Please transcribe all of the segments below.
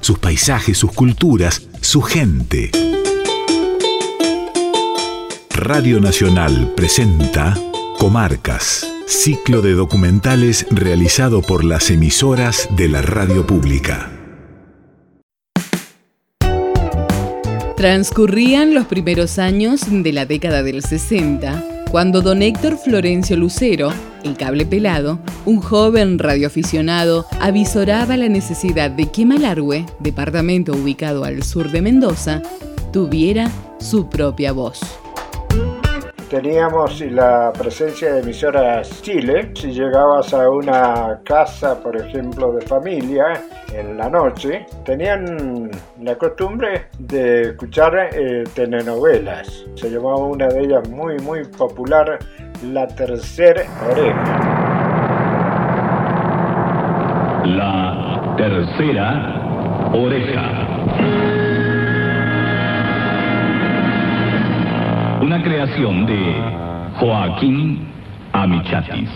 Sus paisajes, sus culturas, su gente. Radio Nacional presenta Comarcas, ciclo de documentales realizado por las emisoras de la radio pública. Transcurrían los primeros años de la década del 60 cuando don Héctor Florencio Lucero, el cable pelado, un joven radioaficionado, avisoraba la necesidad de que Malargüe, departamento ubicado al sur de Mendoza, tuviera su propia voz teníamos la presencia de emisoras Chile. Si llegabas a una casa, por ejemplo, de familia en la noche, tenían la costumbre de escuchar eh, telenovelas. Se llamaba una de ellas muy, muy popular, La Tercera Oreja. La Tercera Oreja. Una creación de Joaquín Amichatis.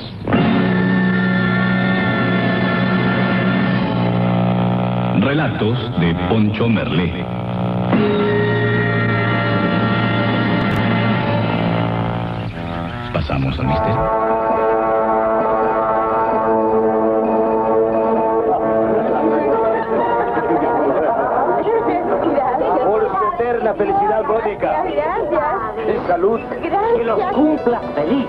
Relatos de Poncho Merlé. Pasamos al misterio. la felicidad, Mónica. Salud. Que los cumpla feliz.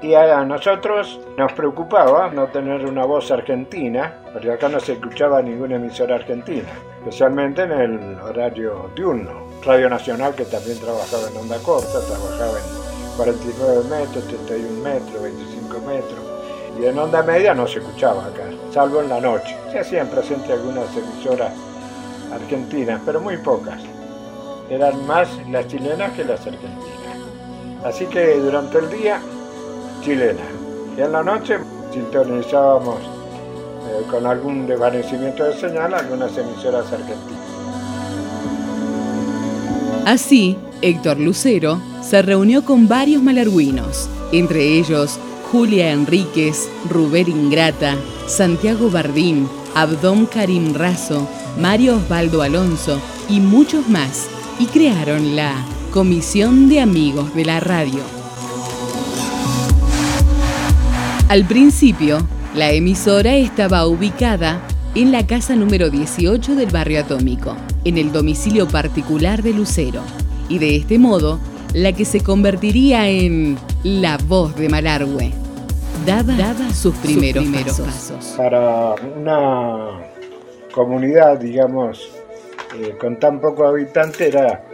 Y a nosotros nos preocupaba no tener una voz argentina, porque acá no se escuchaba ninguna emisora argentina, especialmente en el horario diurno. Radio Nacional, que también trabajaba en onda corta, trabajaba en 49 metros, 31 metros, 25 metros. Y en onda media no se escuchaba acá, salvo en la noche. Se hacían presentes algunas emisoras argentinas, pero muy pocas eran más las chilenas que las argentinas. Así que durante el día, chilena. Y en la noche sintonizábamos eh, con algún desvanecimiento de señal algunas emisoras argentinas. Así, Héctor Lucero se reunió con varios malarguinos, entre ellos Julia Enríquez, Ruber Ingrata, Santiago Bardín, Abdón Karim Razo, Mario Osvaldo Alonso y muchos más y crearon la Comisión de Amigos de la Radio. Al principio, la emisora estaba ubicada en la casa número 18 del barrio Atómico, en el domicilio particular de Lucero, y de este modo, la que se convertiría en la voz de Malargüe, daba, sus, primeros, pasos. Para una comunidad, digamos, eh, con tan poco habitante era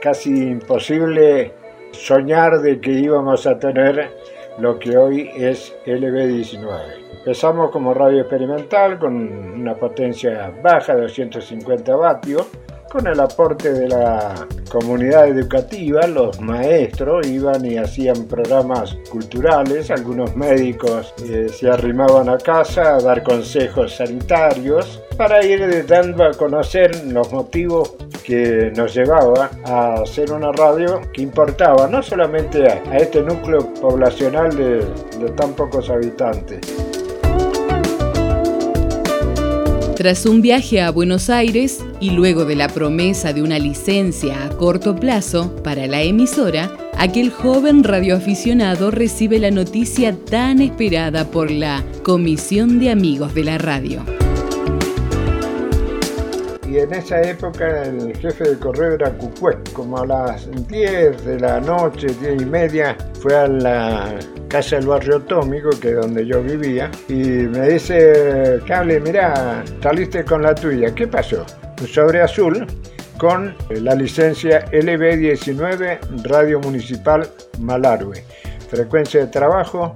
casi imposible soñar de que íbamos a tener lo que hoy es LB19. Empezamos como radio experimental con una potencia baja de 250 vatios. Con el aporte de la comunidad educativa, los maestros iban y hacían programas culturales, algunos médicos eh, se arrimaban a casa a dar consejos sanitarios para ir dando a conocer los motivos que nos llevaba a hacer una radio que importaba no solamente a, este núcleo poblacional de tan pocos habitantes, Tras un viaje a Buenos Aires y luego de la promesa de una licencia a corto plazo para la emisora, aquel joven radioaficionado recibe la noticia tan esperada por la Comisión de Amigos de la Radio y en esa época el jefe de correo era Cucué. Como a las 10 de la noche, 10 y media, fue a la casa del barrio Atómico, que es donde yo vivía, y me dice, Cable, mira, saliste con la tuya, ¿qué pasó? Un sobre azul con la licencia LB19 Radio Municipal Malarue. Frecuencia de trabajo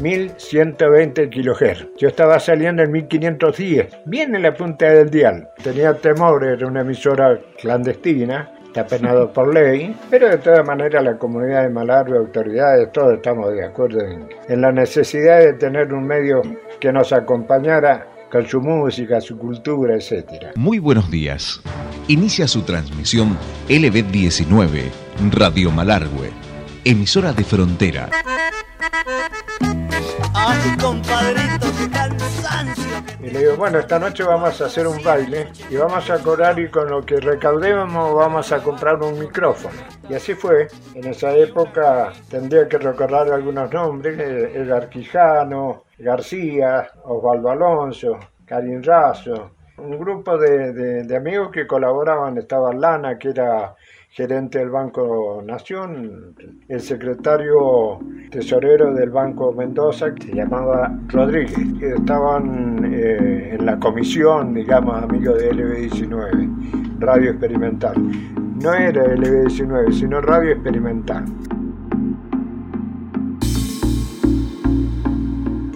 1120 kHz. Yo estaba saliendo en 1510, bien en la punta del dial. Tenía temor, era una emisora clandestina, está penado por ley, pero de todas maneras la comunidad de Malargue, autoridades, todos estamos de acuerdo en, en la necesidad de tener un medio que nos acompañara con su música, su cultura, etc. Muy buenos días. Inicia su transmisión LB19, Radio Malargüe, emisora de frontera. Ay, compadrito, qué cansancio. Y le digo, bueno, esta noche vamos a hacer un baile y vamos a cobrar y con lo que recaudemos vamos a comprar un micrófono. Y así fue. En esa época tendría que recordar algunos nombres, eh, Edgar Quijano, García, Osvaldo Alonso, Karin Razo, un grupo de, de amigos que colaboraban, estaba Lana, que era gerente del Banco Nación, el secretario tesorero del Banco Mendoza, que se llamaba Rodríguez, que estaban eh, en la comisión, digamos, amigos de LB19, Radio Experimental. No era LB19, sino Radio Experimental.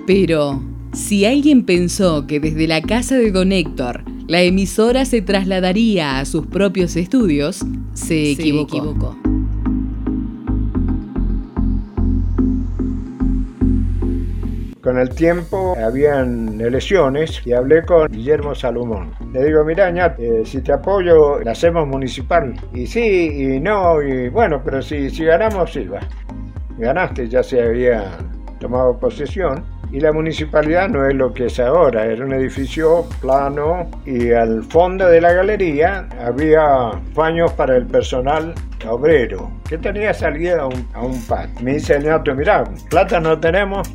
Pero, si alguien pensó que desde la casa de Don Héctor la emisora se trasladaría a sus propios estudios, se, equivocó. Con el tiempo habían elecciones y hablé con Guillermo Salomón. Le digo, mira, eh, si te apoyo, la hacemos municipal. Y sí, y no, y bueno, pero si, si ganamos, sí, va. Ganaste, ya se había tomado posesión y la municipalidad no es lo que es ahora, era un edificio plano y al fondo de la galería había baños para el personal obrero que tenía salida a un, a Me dice el ñato, mirá, plata no tenemos,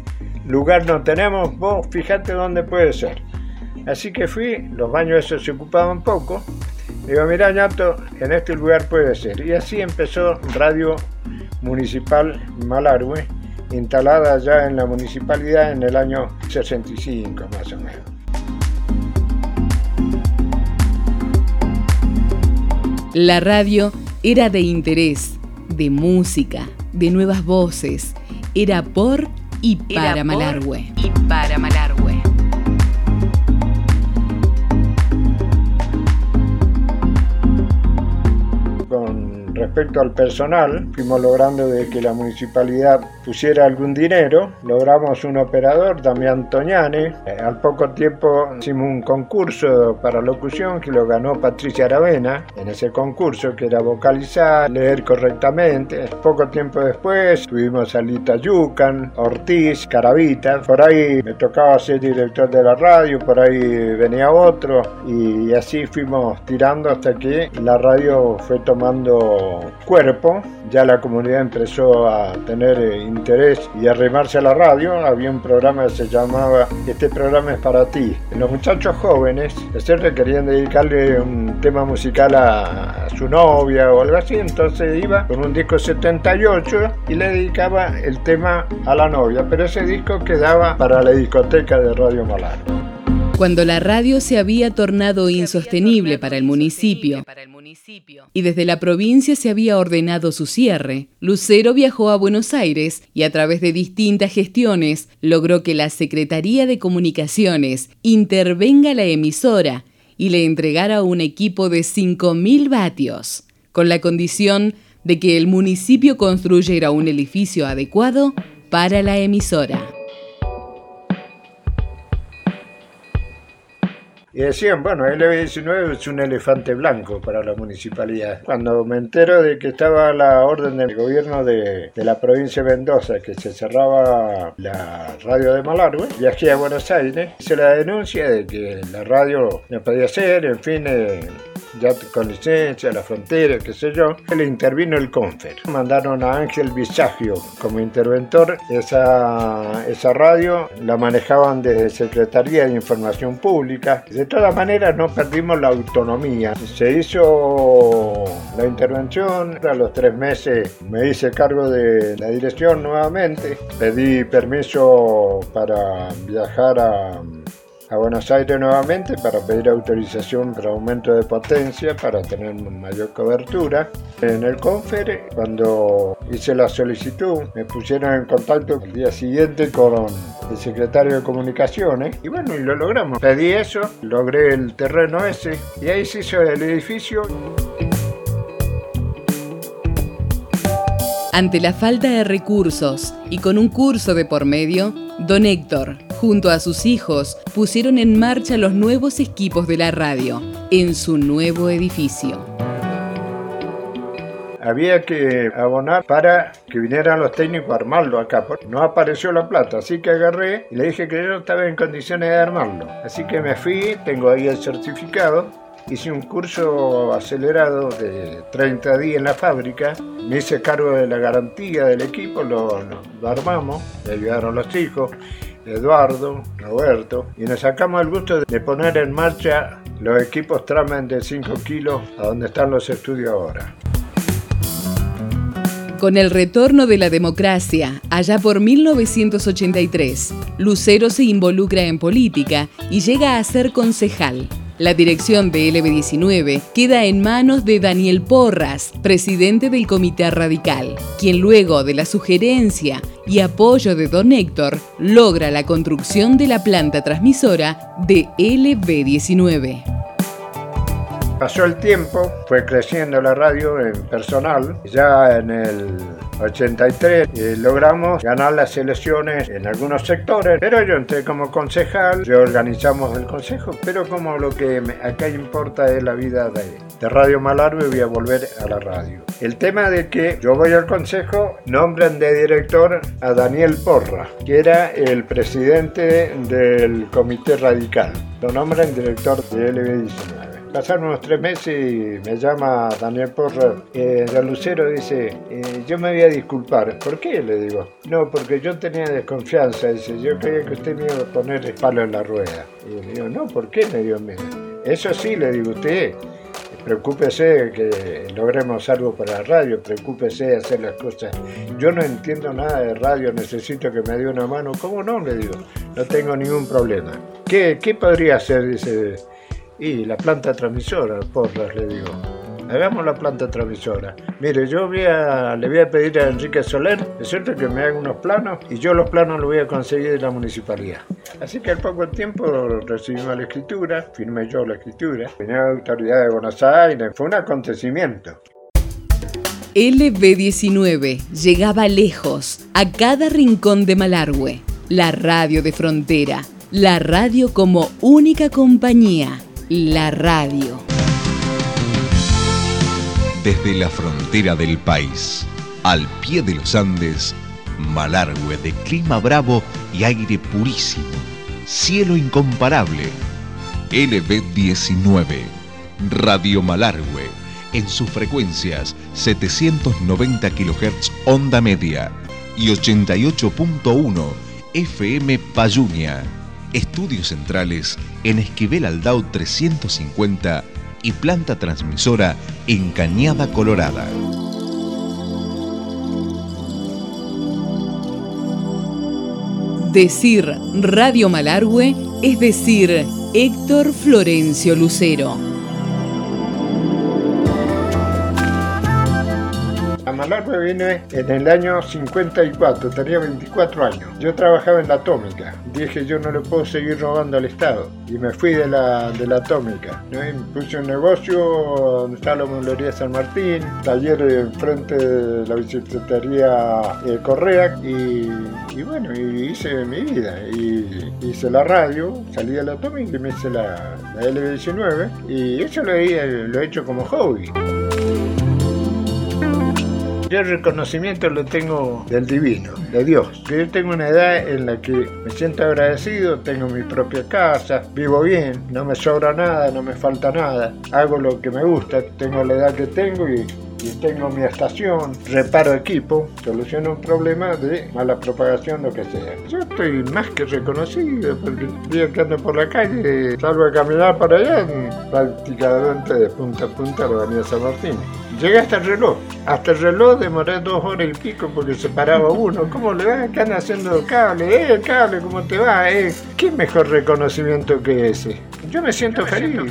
lugar no tenemos, vos fíjate dónde puede ser. Así que fui, los baños esos se ocupaban poco. Digo, mirá, ñato, en este lugar puede ser. Y así empezó Radio Municipal Malargüe instalada ya en la municipalidad en el año 65 más o menos. La radio era de interés, de música, de nuevas voces. Era por y para Malargüe. Y para Malargüe. respecto al personal, fuimos logrando de que la municipalidad pusiera algún dinero, logramos un operador, Damián Toñane, eh, al poco tiempo hicimos un concurso para locución que lo ganó Patricia Aravena, en ese concurso que era vocalizar, leer correctamente, poco tiempo después tuvimos a Lita Yucan, Ortiz, Caravita, por ahí me tocaba ser director de la radio, por ahí venía otro. Y así fuimos tirando hasta que la radio fue tomando cuerpo, ya la comunidad empezó a tener eh, interés y a arrimarse a la radio. Había un programa que se llamaba Este programa es para ti. Los muchachos jóvenes, querían dedicarle un tema musical a, su novia o algo así, entonces iba con un disco 78 y le dedicaba el tema a la novia, pero ese disco quedaba para la discoteca de Radio Malar. Cuando la radio se había tornado insostenible para el municipio. y desde la provincia se había ordenado su cierre, Lucero viajó a Buenos Aires y a través de distintas gestiones logró que la Secretaría de Comunicaciones intervenga la emisora y le entregara un equipo de 5.000 vatios, con la condición de que el municipio construyera un edificio adecuado para la emisora. Y decían, bueno, el LB19 es un elefante blanco para la municipalidad. Cuando me entero de que estaba la orden del gobierno de, la provincia de Mendoza, que se cerraba la radio de Malargüe, viajé a Buenos Aires, hice la denuncia de que la radio no podía ser, en fin, eh, ya con licencia, la frontera, qué sé yo, le intervino el Confer. Mandaron a Ángel Visagio como interventor. Esa, esa radio la manejaban desde Secretaría de Información Pública. De todas maneras no perdimos la autonomía. Se hizo la intervención, a los tres meses me hice cargo de la dirección nuevamente. Pedí permiso para viajar a a Buenos Aires nuevamente para pedir autorización para aumento de potencia para tener mayor cobertura. En el Confer, cuando hice la solicitud, me pusieron en contacto el día siguiente con el secretario de Comunicaciones y bueno, y lo logramos. Pedí eso, logré el terreno ese y ahí se hizo el edificio. Ante la falta de recursos y con un curso de por medio, don Héctor, junto a sus hijos, pusieron en marcha los nuevos equipos de la radio en su nuevo edificio. Había que abonar para que vinieran los técnicos a armarlo acá. No apareció la plata, así que agarré y le dije que yo estaba en condiciones de armarlo. Así que me fui, tengo ahí el certificado Hice un curso acelerado de 30 días en la fábrica, me hice cargo de la garantía del equipo, lo, armamos, me ayudaron los chicos, Eduardo, Roberto, y nos sacamos el gusto de poner en marcha los equipos Tramen de 5 kilos a donde están los estudios ahora. Con el retorno de la democracia, allá por 1983, Lucero se involucra en política y llega a ser concejal. La dirección de LB19 queda en manos de Daniel Porras, presidente del Comité Radical, quien luego de la sugerencia y apoyo de Don Héctor logra la construcción de la planta transmisora de LB19. Pasó el tiempo, fue creciendo la radio en personal, ya en el 83 y logramos ganar las elecciones en algunos sectores, pero yo entré como concejal, yo organizamos el consejo, pero como lo que acá importa es la vida de, de Radio Malarbe, voy a volver a la radio. El tema de que yo voy al consejo, nombran de director a Daniel Porra, que era el presidente del comité radical. Lo nombran director de LB19. Pasaron unos tres meses y me llama Daniel Porra eh, de Lucero dice, eh, yo me voy a disculpar. ¿Por qué? Le digo. No, porque yo tenía desconfianza. Dice, yo creía que usted me iba a poner el palo en la rueda. Y le digo, no, ¿por qué? Le digo, mire, eso sí, le digo, usted preocúpese que logremos algo para la radio, preocúpese de hacer las cosas. Yo no entiendo nada de radio, necesito que me dé una mano. ¿Cómo no? Le digo, no tengo ningún problema. ¿Qué, qué podría hacer? Dice, y la planta transmisora, porras, le digo. Hagamos la planta transmisora. Mire, yo le voy a pedir a Enrique Soler, es cierto que me haga unos planos y yo los planos los voy a conseguir de la municipalidad. Así que al poco tiempo recibimos la escritura, firmé yo la escritura, venía la autoridad de Buenos Aires, fue un acontecimiento. LB19 llegaba lejos, a cada rincón de Malargüe, la radio de frontera, la radio como única compañía la radio. Desde la frontera del país, al pie de los Andes, Malargüe de clima bravo y aire purísimo, cielo incomparable. LB19, Radio Malargüe, en sus frecuencias 790 kHz onda media y 88.1 FM Payunia estudios centrales en Esquivel Aldao 350 y planta transmisora en Cañada Colorada. Decir Radio Malargüe es decir Héctor Florencio Lucero. Malargue vine en el año 54, tenía 24 años. Yo trabajaba en la atómica. Dije, yo no le puedo seguir robando al Estado. Y me fui de la, de la atómica. Puse un negocio donde está la mueblería San Martín, taller enfrente de la bicicletería eh, Correa. Y, bueno, y hice mi vida. Y hice la radio, salí de la atómica y me hice la, la L19. Y eso lo lo he hecho como hobby. Yo el reconocimiento lo tengo del divino, de Dios. Yo tengo una edad en la que me siento agradecido, tengo mi propia casa, vivo bien, no me sobra nada, no me falta nada, hago lo que me gusta, tengo la edad que tengo y y tengo mi estación, reparo equipo, soluciono un problema de mala propagación, lo que sea. Yo estoy más que reconocido porque día que ando por la calle, salgo a caminar para allá, prácticamente de punta a punta lo venía San Martín. Llegué hasta el reloj. Hasta el reloj demoré dos horas y pico porque se paraba uno. ¿Cómo le va? ¿Qué anda haciendo el cable? ¡Eh, cable! ¿Cómo te va? Eh? ¿Qué mejor reconocimiento que ese? Yo me siento feliz.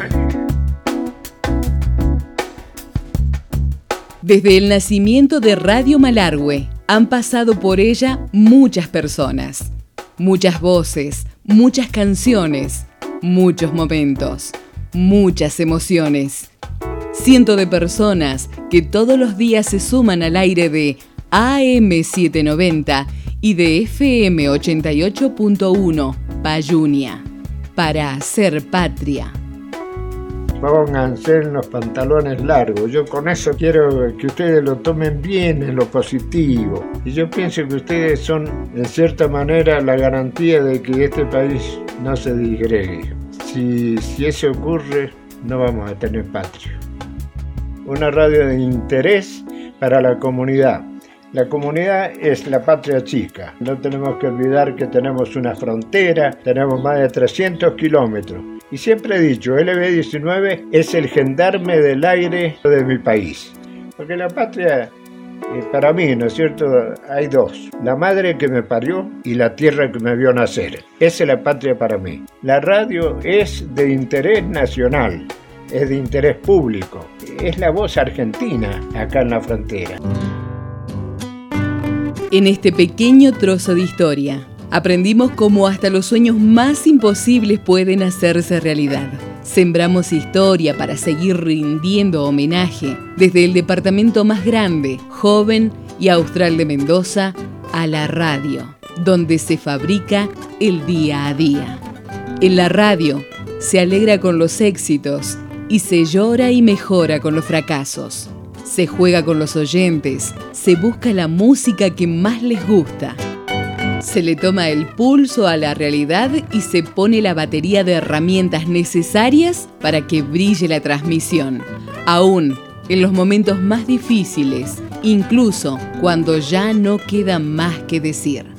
Desde el nacimiento de Radio Malargüe han pasado por ella muchas personas, muchas voces, muchas canciones, muchos momentos, muchas emociones. Cientos de personas que todos los días se suman al aire de AM790 y de FM 88.1 Payunia para hacer patria pónganse en los pantalones largos. Yo con eso quiero que ustedes lo tomen bien en lo positivo. Y yo pienso que ustedes son, en cierta manera, la garantía de que este país no se disgregue. Si, si eso ocurre, no vamos a tener patria. Una radio de interés para la comunidad. La comunidad es la patria chica. No tenemos que olvidar que tenemos una frontera, tenemos más de 300 kilómetros. Y siempre he dicho, LB19 es el gendarme del aire de mi país. Porque la patria, eh, para mí, ¿no es cierto? Hay dos. La madre que me parió y la tierra que me vio nacer. Esa es la patria para mí. La radio es de interés nacional, es de interés público. Es la voz argentina acá en la frontera. En este pequeño trozo de historia Aprendimos cómo hasta los sueños más imposibles pueden hacerse realidad. Sembramos historia para seguir rindiendo homenaje desde el departamento más grande, joven y austral de Mendoza a la radio, donde se fabrica el día a día. En la radio se alegra con los éxitos y se llora y mejora con los fracasos. Se juega con los oyentes, se busca la música que más les gusta se le toma el pulso a la realidad y se pone la batería de herramientas necesarias para que brille la transmisión, aún en los momentos más difíciles, incluso cuando ya no queda más que decir.